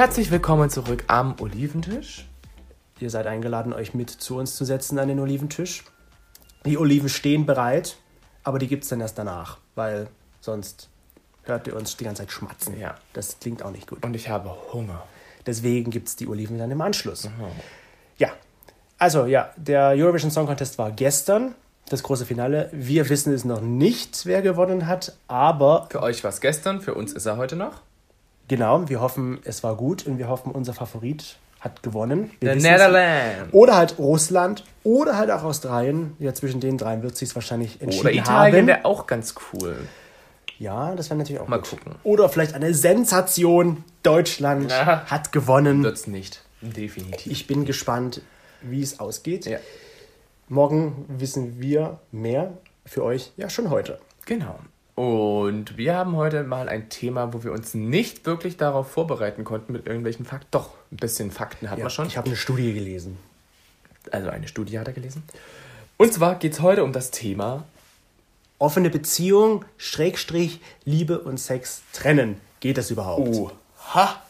Herzlich willkommen zurück am Oliventisch. Ihr seid eingeladen, euch mit zu uns zu setzen an den Oliventisch. Die Oliven stehen bereit, aber die gibt es dann erst danach, weil sonst hört ihr uns die ganze Zeit schmatzen. Ja. Das klingt auch nicht gut. Und ich habe Hunger. Deswegen gibt es die Oliven dann im Anschluss. Ja, also ja, der Eurovision Song Contest war gestern, das große Finale. Wir wissen es noch nicht, wer gewonnen hat, aber Für euch war es gestern, für uns ist er heute noch. Genau, wir hoffen, es war gut und wir hoffen, unser Favorit hat gewonnen. Wir wissen's. Netherlands. Oder halt Russland oder halt auch Australien. Ja, zwischen den dreien wird sich wahrscheinlich entschieden Oder Italien wäre auch ganz cool. Ja, das wäre natürlich auch Mal gut. gucken. Oder vielleicht eine Sensation. Deutschland Na. hat gewonnen. Wird's nicht. Definitiv. Ich bin gespannt, wie es ausgeht. Ja. Morgen wissen wir mehr für euch ja schon heute. Genau. Und wir haben heute mal ein Thema, wo wir uns nicht wirklich darauf vorbereiten konnten mit irgendwelchen Fakten. Doch, ein bisschen Fakten hatten Ja, wir schon. Ich habe eine Studie gelesen. also eine Studie hat er gelesen. Und zwar geht es heute um das Thema Offene Beziehung, Schrägstrich, Liebe und Sex trennen. Geht das überhaupt? Oha.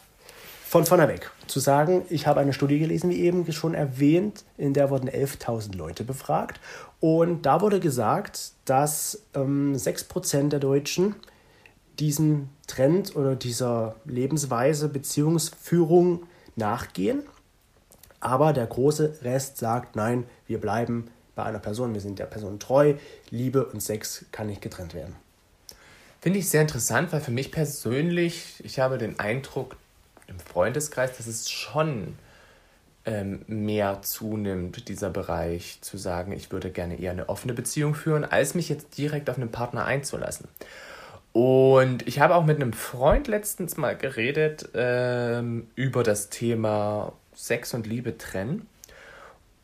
Von vorne. Zu sagen, ich habe eine Studie gelesen, wie eben schon erwähnt, in der wurden 11.000 Leute befragt. Und da wurde gesagt, dass ähm, 6% der Deutschen diesem Trend oder dieser Lebensweise Beziehungsführung nachgehen. Aber der große Rest sagt, nein, wir bleiben bei einer Person, wir sind der Person treu, Liebe und Sex kann nicht getrennt werden. Finde ich sehr interessant, weil für mich persönlich, ich habe den Eindruck im Freundeskreis, dass es schon ähm, mehr zunimmt, dieser Bereich, zu sagen, ich würde gerne eher eine offene Beziehung führen, als mich jetzt direkt auf einen Partner einzulassen. Und ich habe auch mit einem Freund letztens mal geredet ähm, über das Thema Sex und Liebe trennen.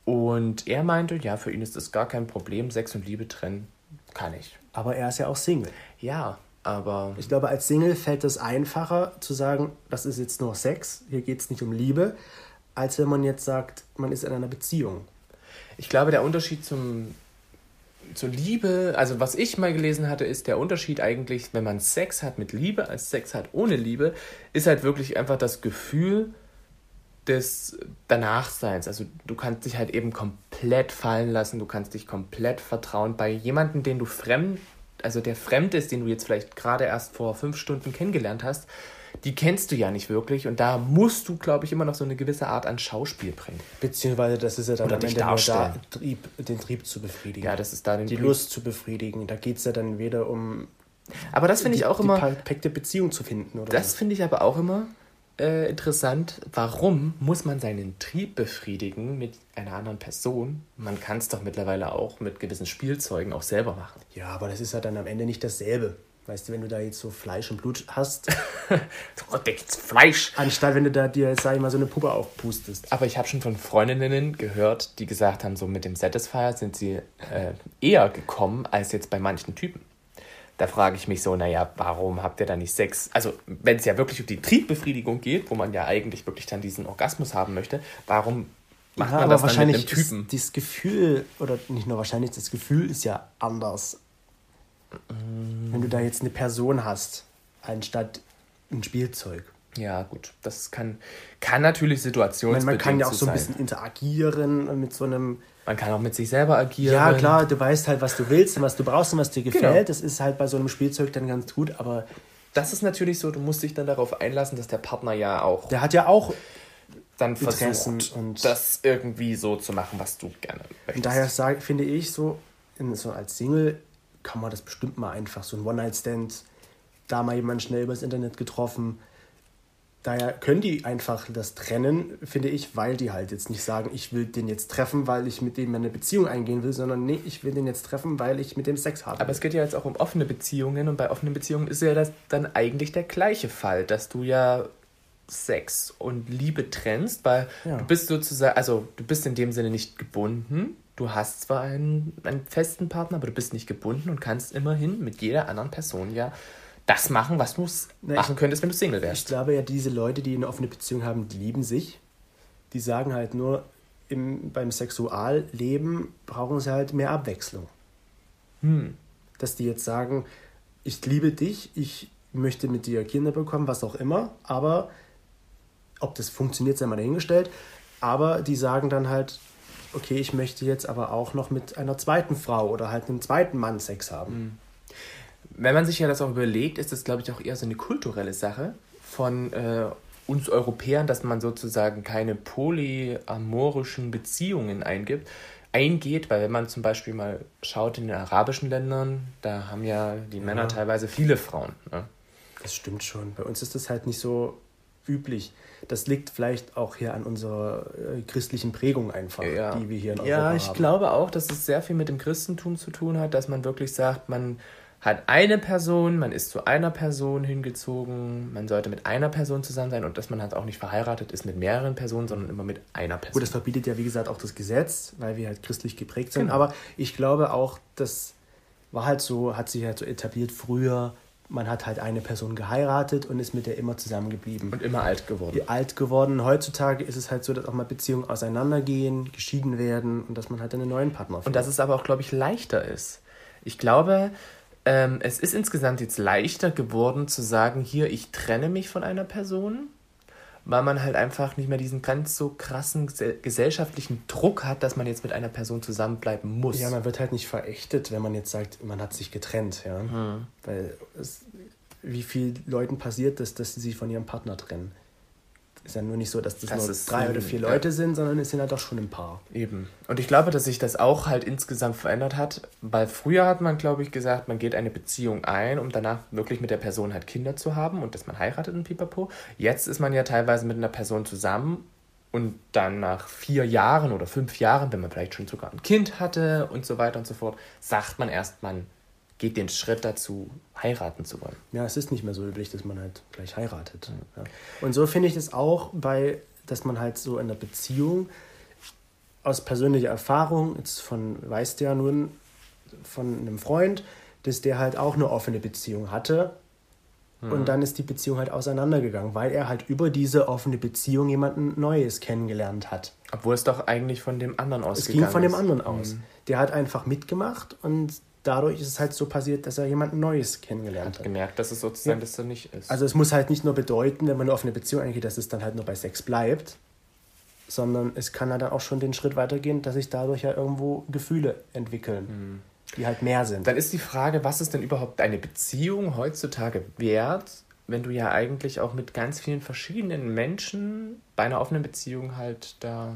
Und er meinte, ja, für ihn ist das gar kein Problem, Sex und Liebe trennen kann ich. Aber er ist ja auch Single. Ja, aber Ich glaube, als Single fällt es einfacher zu sagen, das ist jetzt nur Sex, hier geht es nicht um Liebe, als wenn man jetzt sagt, man ist in einer Beziehung. ich glaube, der Unterschied zum, zur Liebe, also was ich mal gelesen hatte, ist der Unterschied eigentlich, wenn man Sex hat mit Liebe als Sex hat ohne Liebe, ist halt wirklich einfach das Gefühl des Danachseins. Also du kannst dich halt eben komplett fallen lassen, du kannst dich komplett vertrauen bei jemandem, den du fremd, also der fremd ist, den du jetzt vielleicht gerade erst vor fünf Stunden kennengelernt hast, die kennst du ja nicht wirklich und da musst du, glaube ich, immer noch so eine gewisse Art an Schauspiel bringen. Beziehungsweise das ist ja dann Oder am Ende nur da. Trieb, den Trieb zu befriedigen. Ja, das ist da den die Lust zu befriedigen. Da geht es ja dann weder um Aber das finde ich die, auch die immer. perfekte Beziehung zu finden. Oder Das finde ich aber auch immer äh, interessant. Warum muss man seinen Trieb befriedigen mit einer anderen Person? Man kann es doch mittlerweile auch mit gewissen Spielzeugen auch selber machen. Ja, aber das ist ja dann am Ende nicht dasselbe. Weißt du, wenn du da jetzt so Fleisch und Blut hast, gibt's Fleisch. anstatt wenn du da dir, sag ich mal, so eine Puppe aufpustest. Aber ich habe schon von Freundinnen gehört, die gesagt haben, so mit dem Satisfier sind sie äh, eher gekommen als jetzt bei manchen Typen. Da frage ich mich so, naja, warum habt ihr da nicht Sex? Also, wenn es ja wirklich um die Triebbefriedigung geht, wo man ja eigentlich wirklich dann diesen Orgasmus haben möchte, warum macht Ja, man aber das dann mit wahrscheinlich einem Typen? ist das Gefühl, oder nicht nur wahrscheinlich, das Gefühl ist ja anders. Wenn du da jetzt eine Person hast, anstatt ein Spielzeug. Ja, gut, das kann, kann natürlich situationsbedingt man kann ja auch so ein sein. bisschen interagieren mit so einem. Man kann auch mit sich selber agieren. Ja, klar, du weißt halt, was du willst und was du brauchst und was dir gefällt. Genau. Das ist halt bei so einem Spielzeug dann ganz gut, aber Das ist natürlich so, du musst dich dann darauf einlassen, dass der Partner ja auch der hat ja auch. dann Interessen versucht, und- das irgendwie so zu machen, was du gerne möchtest. Und daher sage, finde ich so, in, so als Single kann man das bestimmt mal einfach, so ein One-Night-Stand, da mal jemanden schnell übers Internet getroffen. Daher können die einfach das trennen, finde ich, weil die halt jetzt nicht sagen, ich will den jetzt treffen, weil ich mit dem eine Beziehung eingehen will, sondern nee, ich will den jetzt treffen, weil ich mit dem Sex habe. Aber es geht ja jetzt auch um offene Beziehungen und bei offenen Beziehungen ist ja das dann eigentlich der gleiche Fall, dass du ja Sex und Liebe trennst, weil Ja. du bist sozusagen, also du bist in dem Sinne nicht gebunden. Du hast zwar einen, einen festen Partner, aber du bist nicht gebunden und kannst immerhin mit jeder anderen Person ja das machen, was du Na, ich- machen könntest, wenn du Single Ich wärst. glaube ja, diese Leute, die eine offene Beziehung haben, die lieben sich. Die sagen halt nur, im, beim Sexualleben brauchen sie halt mehr Abwechslung. Hm. Dass die jetzt sagen, ich liebe dich, ich möchte mit dir Kinder bekommen, was auch immer, aber ob das funktioniert, sei mal dahingestellt. Aber die sagen dann halt, okay, ich möchte jetzt aber auch noch mit einer zweiten Frau oder halt einem zweiten Mann Sex haben. Mhm. Wenn man sich ja das auch überlegt, ist das, glaube ich, auch eher so eine kulturelle Sache von äh, uns Europäern, dass man sozusagen keine polyamorischen Beziehungen eingibt, eingeht, weil wenn man zum Beispiel mal schaut in den arabischen Ländern, da haben ja die Männer Ja. teilweise viele Frauen. Ne? Das stimmt schon. Bei uns ist das halt nicht so üblich. Das liegt vielleicht auch hier an unserer äh, christlichen Prägung einfach, die wir hier in Europa Ja, ich haben. glaube auch, dass es sehr viel mit dem Christentum zu tun hat, dass man wirklich sagt, man hat eine Person, man ist zu einer Person hingezogen, man sollte mit einer Person zusammen sein und dass man halt auch nicht verheiratet ist mit mehreren Personen, sondern immer mit einer Person. Gut, das verbietet ja, wie gesagt, auch das Gesetz, weil wir halt christlich geprägt sind. Genau. Aber ich glaube auch, das war halt so, hat sich halt so etabliert früher. Man hat halt eine Person geheiratet und ist mit der immer zusammengeblieben. und immer alt geworden. alt geworden. Heutzutage ist es halt so, dass auch mal Beziehungen auseinandergehen, geschieden werden und dass man halt einen neuen Partner Und dass es aber auch, glaube ich, leichter ist. Ich glaube, ähm, es ist insgesamt jetzt leichter geworden zu sagen, hier, ich trenne mich von einer Person, weil man halt einfach nicht mehr diesen ganz so krassen gese- gesellschaftlichen Druck hat, dass man jetzt mit einer Person zusammenbleiben muss. Ja, man wird halt nicht verächtet, wenn man jetzt sagt, man hat sich getrennt, ja. Mhm. Weil es, wie vielen Leuten passiert das, dass sie sich von ihrem Partner trennen? Ist ja nur nicht so, dass das, Das nur drei oder vier ja. Leute sind, sondern es sind halt auch schon ein Paar. Eben. Und ich glaube, dass sich das auch halt insgesamt verändert hat, weil früher hat man, glaube ich, gesagt, man geht eine Beziehung ein, um danach wirklich mit der Person halt Kinder zu haben und dass man heiratet und pipapo. Jetzt ist man ja teilweise mit einer Person zusammen und dann nach vier Jahren oder fünf Jahren, wenn man vielleicht schon sogar ein Kind hatte und so weiter und so fort, sagt man erst, man geht den Schritt dazu, heiraten zu wollen. Ja, es ist nicht mehr so üblich, dass man halt gleich heiratet. Ja. Und so finde ich es auch bei, dass man halt so in der Beziehung aus persönlicher Erfahrung, jetzt von, weißt du ja nun, von einem Freund, dass der halt auch eine offene Beziehung hatte. Und dann ist die Beziehung halt auseinandergegangen, weil er halt über diese offene Beziehung jemanden Neues kennengelernt hat. Obwohl es doch eigentlich von dem anderen Es ausgegangen ging von dem ist. anderen aus. Der hat einfach mitgemacht und dadurch ist es halt so passiert, dass er jemanden Neues kennengelernt hat. Gemerkt, dass es sozusagen Ja. das so nicht ist. Also es muss halt nicht nur bedeuten, wenn man nur auf eine Beziehung eingeht, dass es dann halt nur bei Sex bleibt, sondern es kann ja dann auch schon den Schritt weitergehen, dass sich dadurch ja irgendwo Gefühle entwickeln, die halt mehr sind. Dann ist die Frage, was ist denn überhaupt eine Beziehung heutzutage wert, wenn du ja eigentlich auch mit ganz vielen verschiedenen Menschen bei einer offenen Beziehung halt da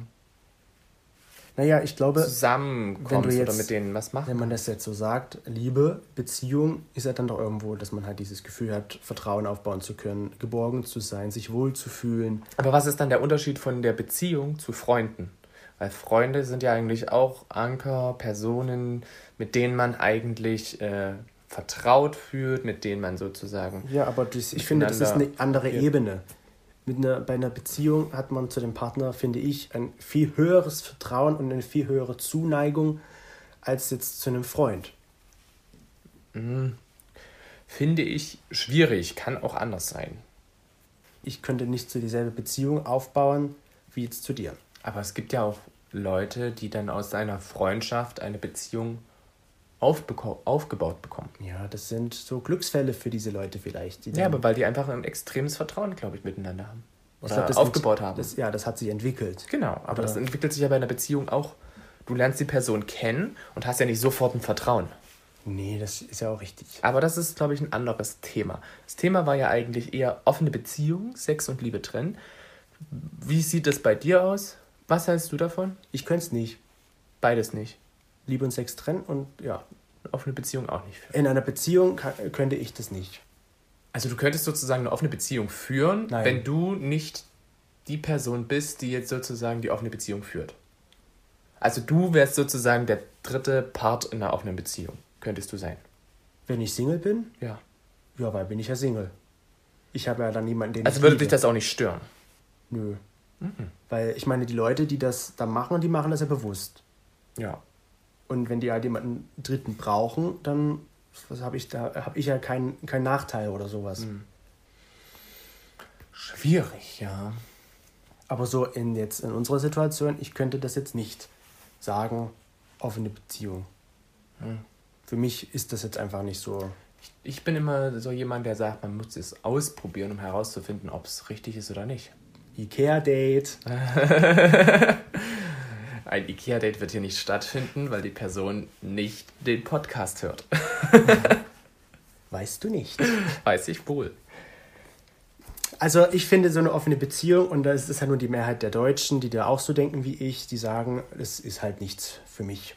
Naja, ich glaube, zusammenkommst wenn du oder mit denen was machst. wenn man das jetzt so sagt, Liebe, Beziehung ist ja dann doch irgendwo, dass man halt dieses Gefühl hat, Vertrauen aufbauen zu können, geborgen zu sein, sich wohlzufühlen. Aber was ist dann der Unterschied von der Beziehung zu Freunden? Weil Freunde sind ja eigentlich auch Anker, Personen, mit denen man eigentlich äh, vertraut fühlt, mit denen man sozusagen. Ja, aber das, ich finde, das ist eine andere Ja. Ebene. Mit einer, bei einer Beziehung hat man zu dem Partner, finde ich, ein viel höheres Vertrauen und eine viel höhere Zuneigung als jetzt zu einem Freund. Finde ich schwierig, kann auch anders sein. Ich könnte nicht zu dieselbe Beziehung aufbauen wie jetzt zu dir. Aber es gibt ja auch Leute, die dann aus einer Freundschaft eine Beziehung aufgebaut bekommen. Ja, das sind so Glücksfälle für diese Leute vielleicht. Die Ja, aber weil die einfach ein extremes Vertrauen, glaube ich, miteinander haben. Oder glaub, das aufgebaut ent- haben. Das, ja, das hat sich entwickelt. genau, aber Oder- das entwickelt sich ja bei einer Beziehung auch. Du lernst die Person kennen und hast ja nicht sofort ein Vertrauen. Nee, das ist ja auch richtig. Aber das ist, glaube ich, ein anderes Thema. Das Thema war ja eigentlich eher offene Beziehung, Sex und Liebe trennen. Wie sieht das bei dir aus? Was hältst du davon? Ich könnte es nicht. Beides nicht. Liebe und Sex trennen und ja. Offene Beziehung auch nicht. In einer Beziehung kann, könnte ich das nicht. Also du könntest sozusagen eine offene Beziehung führen, Nein. wenn du nicht die Person bist, die jetzt sozusagen die offene Beziehung führt. Also du wärst sozusagen der dritte Part in einer offenen Beziehung. Könntest du sein. Wenn ich Single bin, Ja. ja, weil bin ich ja Single. Ich habe ja dann niemanden, den Also ich würde liebe. dich das auch nicht stören. Nö. Weil ich meine, die Leute, die das da machen, die machen das ja bewusst. Ja. Und wenn die halt jemanden Dritten brauchen, dann habe ich da habe ich ja keinen keinen Nachteil oder sowas. Mhm. Schwierig, ja. Aber so in jetzt in unserer Situation, ich könnte das jetzt nicht sagen, offene Beziehung. Hm. Für mich ist das jetzt einfach nicht so. Ich bin immer so jemand, der sagt, man muss es ausprobieren, um herauszufinden, ob es richtig ist oder nicht. Ikea-Date. Ein Ikea-Date wird hier nicht stattfinden, weil die Person nicht den Podcast hört. Weißt du nicht. Weiß ich wohl. Also ich finde so eine offene Beziehung, und das ist ja nur die Mehrheit der Deutschen, die da auch so denken wie ich, die sagen, es ist halt nichts für mich.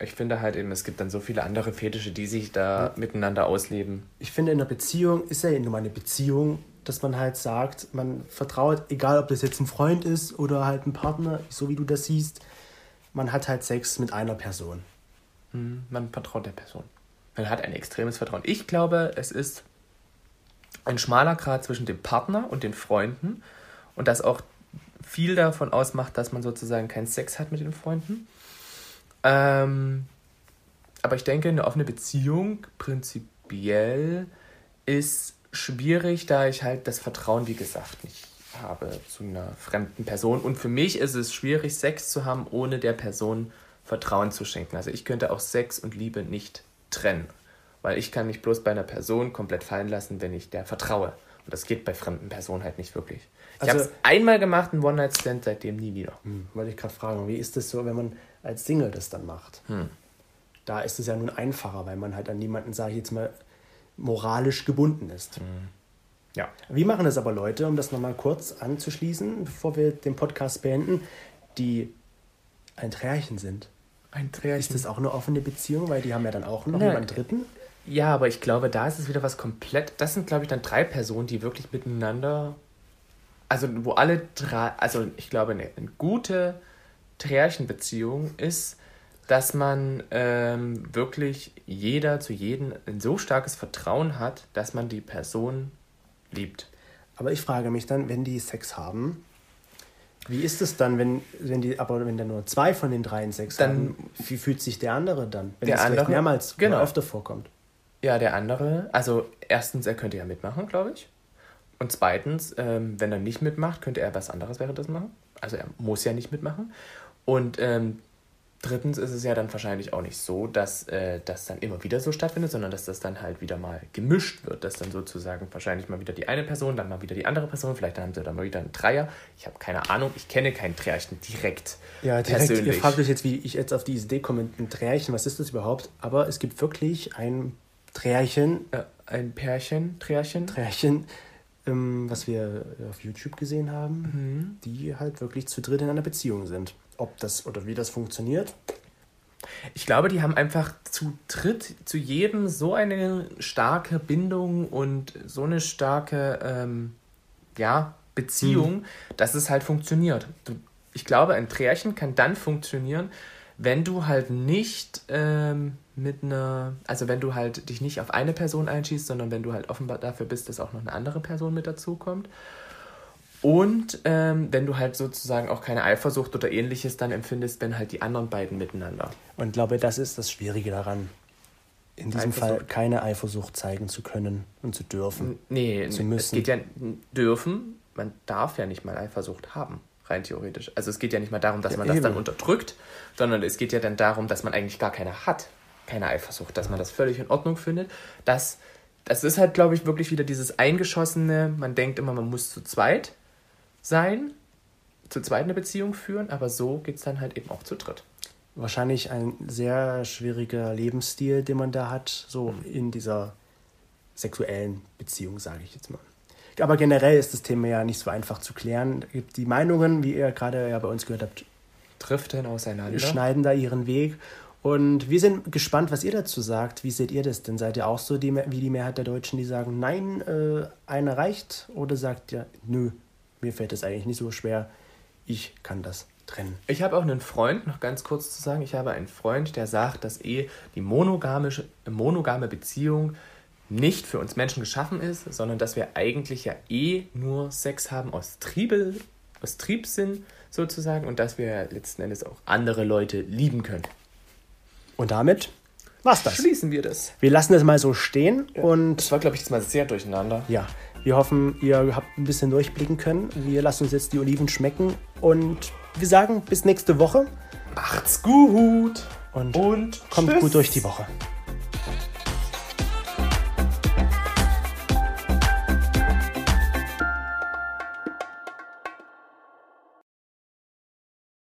Ich finde halt eben, es gibt dann so viele andere Fetische, die sich da ja. miteinander ausleben. Ich finde, in einer Beziehung ist ja nur mal eine Beziehung, dass man halt sagt, man vertraut, egal ob das jetzt ein Freund ist oder halt ein Partner, so wie du das siehst, man hat halt Sex mit einer Person. Hm, man vertraut der Person. Man hat ein extremes Vertrauen. Ich glaube, es ist ein schmaler Grad zwischen dem Partner und den Freunden und das auch viel davon ausmacht, dass man sozusagen keinen Sex hat mit den Freunden. Ähm, aber ich denke, eine offene Beziehung prinzipiell ist schwierig, da ich halt das Vertrauen, wie gesagt, nicht habe zu einer fremden Person. Und für mich ist es schwierig, Sex zu haben, ohne der Person Vertrauen zu schenken. Also ich könnte auch Sex und Liebe nicht trennen. Weil ich kann mich bloß bei einer Person komplett fallen lassen, wenn ich der vertraue. Und das geht bei fremden Personen halt nicht wirklich. Ich also, habe es einmal gemacht, ein One-Night-Stand, seitdem nie wieder. Hm, wollte ich gerade fragen, wie ist das so, wenn man als Single das dann macht? Hm. Da ist es ja nun einfacher, weil man halt an niemanden, sage ich jetzt mal, moralisch gebunden ist. Hm. Ja. Wie machen das aber Leute, um das nochmal kurz anzuschließen, bevor wir den Podcast beenden, die ein Trärchen sind? Ein Trärchen. Ist das auch eine offene Beziehung, weil die haben ja dann auch noch jemanden dritten? Ja, aber ich glaube, da ist es wieder was komplett. Das sind, glaube ich, dann drei Personen, die wirklich miteinander. Also, wo alle drei. Also, ich glaube, eine, eine gute Trärchenbeziehung ist, dass man ähm, wirklich jeder zu jedem ein so starkes Vertrauen hat, dass man die Person liebt. Aber ich frage mich dann, wenn die Sex haben, wie ist es dann, wenn, wenn die, aber wenn da nur zwei von den dreien Sex dann, haben, wie fühlt sich der andere dann, wenn es vielleicht mehrmals genau. oder öfter vorkommt? Ja, der andere, also erstens, er könnte ja mitmachen, glaube ich. Und zweitens, ähm, wenn er nicht mitmacht, könnte er was anderes wäre das machen. Also er muss ja nicht mitmachen. Und ähm, drittens ist es ja dann wahrscheinlich auch nicht so, dass äh, das dann immer wieder so stattfindet, sondern dass das dann halt wieder mal gemischt wird. Dass dann sozusagen wahrscheinlich mal wieder die eine Person, dann mal wieder die andere Person, vielleicht dann haben sie dann mal wieder einen Dreier. Ich habe keine Ahnung, ich kenne kein Trärchen direkt. Ja, direkt. Persönlich. Ihr fragt euch jetzt, wie ich jetzt auf die Idee komme, ein Trärchen, was ist das überhaupt? Aber es gibt wirklich ein Trärchen. Ja, ein Pärchen, Trärchen. Trärchen, ähm, was wir auf YouTube gesehen haben, mhm. die halt wirklich zu dritt in einer Beziehung sind. Ob das oder wie das funktioniert. Ich glaube, die haben einfach zu dritt zu jedem so eine starke Bindung und so eine starke ähm, ja, Beziehung, mhm. dass es halt funktioniert. Ich glaube, ein Trärchen kann dann funktionieren, wenn du halt nicht ähm, mit einer, also wenn du halt dich nicht auf eine Person einschießt, sondern wenn du halt offenbar dafür bist, dass auch noch eine andere Person mit dazu kommt. Und ähm, wenn du halt sozusagen auch keine Eifersucht oder ähnliches dann empfindest, wenn halt die anderen beiden miteinander. Und glaube, das ist das Schwierige daran. In diesem Eifersucht. Fall keine Eifersucht zeigen zu können und zu dürfen. Nee, zu müssen. es geht ja dürfen, man darf ja nicht mal Eifersucht haben rein theoretisch. Also es geht ja nicht mal darum, dass ja, man das dann unterdrückt, sondern es geht ja dann darum, dass man eigentlich gar keine hat. Keine Eifersucht, dass man das völlig in Ordnung findet. Das, das ist halt, glaube ich, wirklich wieder dieses Eingeschossene, man denkt immer, man muss zu zweit sein, zu zweit eine Beziehung führen, aber so geht es dann halt eben auch zu dritt. Wahrscheinlich ein sehr schwieriger Lebensstil, den man da hat, so mhm. in dieser sexuellen Beziehung, sage ich jetzt mal. Aber generell ist das Thema ja nicht so einfach zu klären. Die Meinungen, wie ihr gerade ja bei uns gehört habt, driften auseinander. Schneiden da ihren Weg. Und wir sind gespannt, was ihr dazu sagt. Wie seht ihr das denn? Seid ihr auch so die, wie die Mehrheit der Deutschen, die sagen, nein, äh, einer reicht? Oder sagt ihr, nö, mir fällt es eigentlich nicht so schwer, ich kann das trennen? Ich habe auch einen Freund, noch ganz kurz zu sagen, ich habe einen Freund, der sagt, dass eh die monogame, monogame Beziehung nicht für uns Menschen geschaffen ist, sondern dass wir eigentlich ja eh nur Sex haben aus, Triebe, aus Triebsinn sozusagen und dass wir letzten Endes auch andere Leute lieben können. Und damit was das. Schließen wir das. Wir lassen es mal so stehen ja. und. Das war, glaube ich, jetzt mal sehr durcheinander. Ja. Wir hoffen, ihr habt ein bisschen durchblicken können. Wir lassen uns jetzt die Oliven schmecken und wir sagen bis nächste Woche. Macht's gut und, und kommt tschüss. gut durch die Woche.